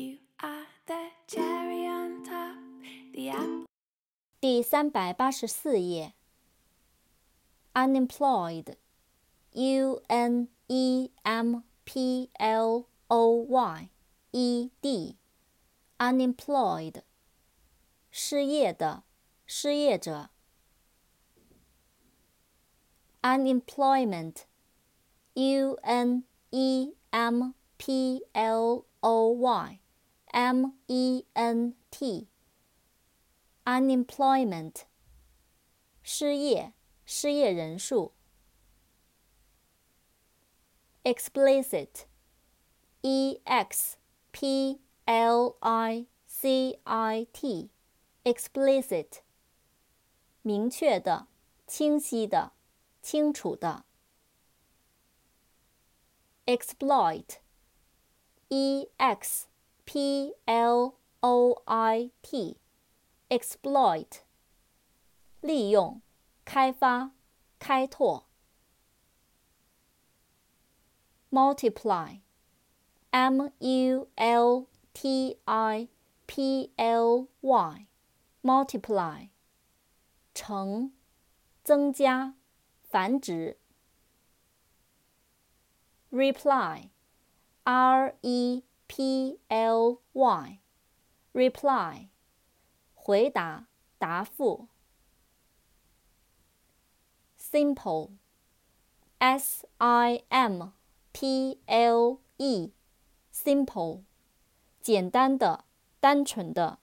You are the cherry on top, the apple. 第三百八十四页。unemployed，u n e m p l o y e d，unemployed，失业的，失业者。unemployment，u n e m p l o y m e n t，unemployment，失业。失业人数。explicit，e x p l i c i t，explicit，明确的、清晰的、清楚的。exploit，e x p l o i t，exploit，利用。开发、开拓。multiply，m u l t i p l y，multiply，乘，增加，繁殖。reply，r e p l y，reply，回答，答复。simple, s i m p l e, simple，简单的，单纯的。